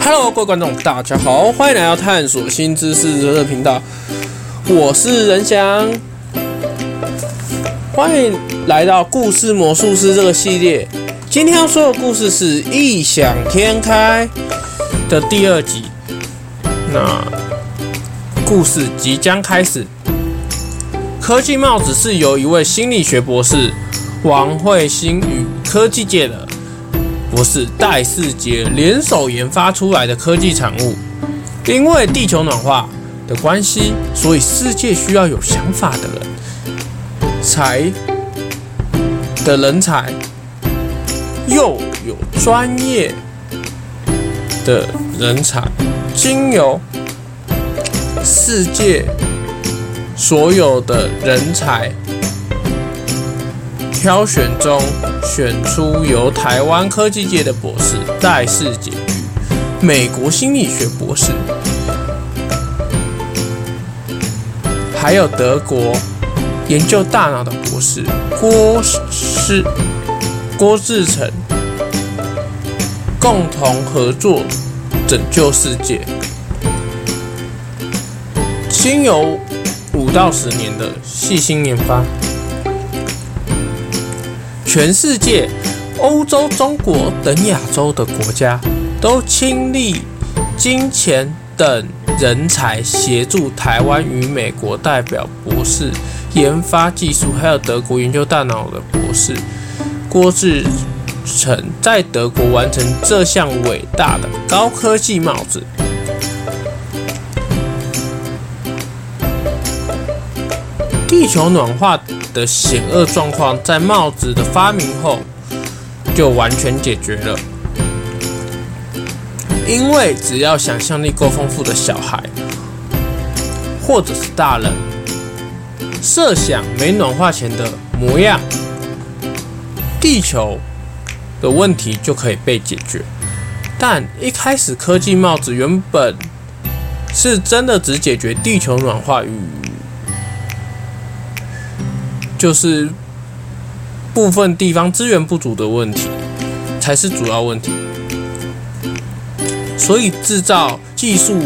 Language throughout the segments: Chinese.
Hello，各位观众，大家好，欢迎来到探索新知识的频道，我是任翔，欢迎来到故事魔术师这个系列。今天要说的故事是异想天开的第二集，那故事即将开始。科技帽子是由一位心理学博士王慧欣与科技界的。不是戴世杰联手研发出来的科技产物，因为地球暖化的关系，所以世界需要有想法的人才的人才，又有专业的人才，经由世界所有的人才。挑选中选出由台湾科技界的博士戴世杰与美国心理学博士，还有德国研究大脑的博士郭师郭志成，共同合作拯救世界，经由五到十年的细心研发。全世界、欧洲、中国等亚洲的国家都倾力金钱等人才协助台湾与美国代表博士研发技术，还有德国研究大脑的博士郭志成在德国完成这项伟大的高科技帽子。地球暖化的险恶状况在帽子的发明后就完全解决了，因为只要想象力够丰富的小孩或者是大人，设想没暖化前的模样，地球的问题就可以被解决。但一开始科技帽子原本是真的只解决地球暖化与就是部分地方资源不足的问题才是主要问题，所以制造技术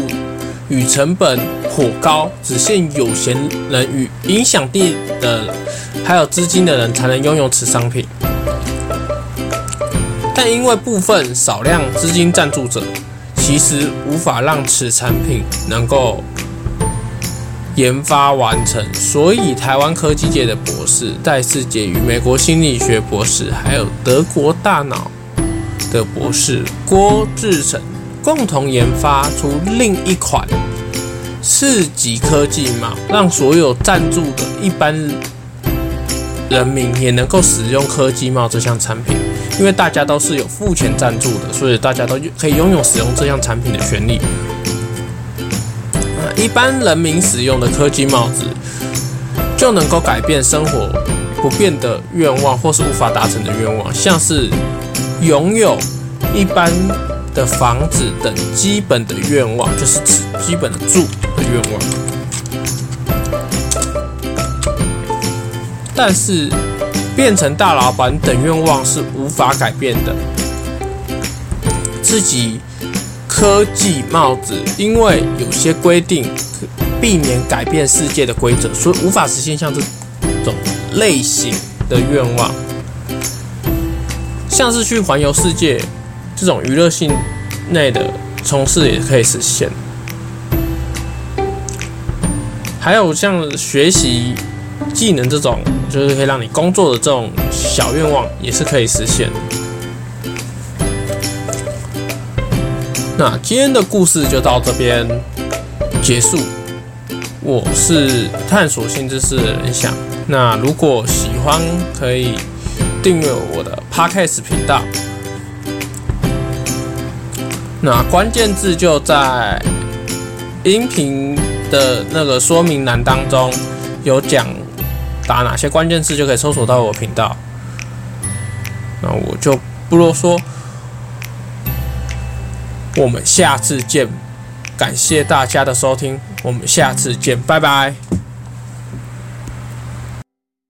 与成本颇高，只限有钱人与影响力的还有资金的人才能拥有此商品。但因为部分少量资金赞助者，其实无法让此产品能够。研发完成，所以台湾科技界的博士戴世杰与美国心理学博士，还有德国大脑的博士郭志成共同研发出另一款四级科技帽，让所有赞助的一般人民也能够使用科技帽这项产品。因为大家都是有付钱赞助的，所以大家都可以拥有使用这项产品的权利。一般人民使用的科技帽子，就能够改变生活不变的愿望，或是无法达成的愿望，像是拥有一般的房子等基本的愿望，就是指基本的住的愿望。但是变成大老板等愿望是无法改变的，自己。科技帽子，因为有些规定避免改变世界的规则，所以无法实现像这种类型的愿望，像是去环游世界这种娱乐性内的从事也可以实现，还有像学习技能这种，就是可以让你工作的这种小愿望，也是可以实现。那今天的故事就到这边结束。我是探索新知识的仁翔。那如果喜欢，可以订阅我的 Podcast 频道。那关键字就在音频的那个说明栏当中有讲，打哪些关键字就可以搜索到我频道。那我就不啰嗦。我们下次见，感谢大家的收听，我们下次见，拜拜。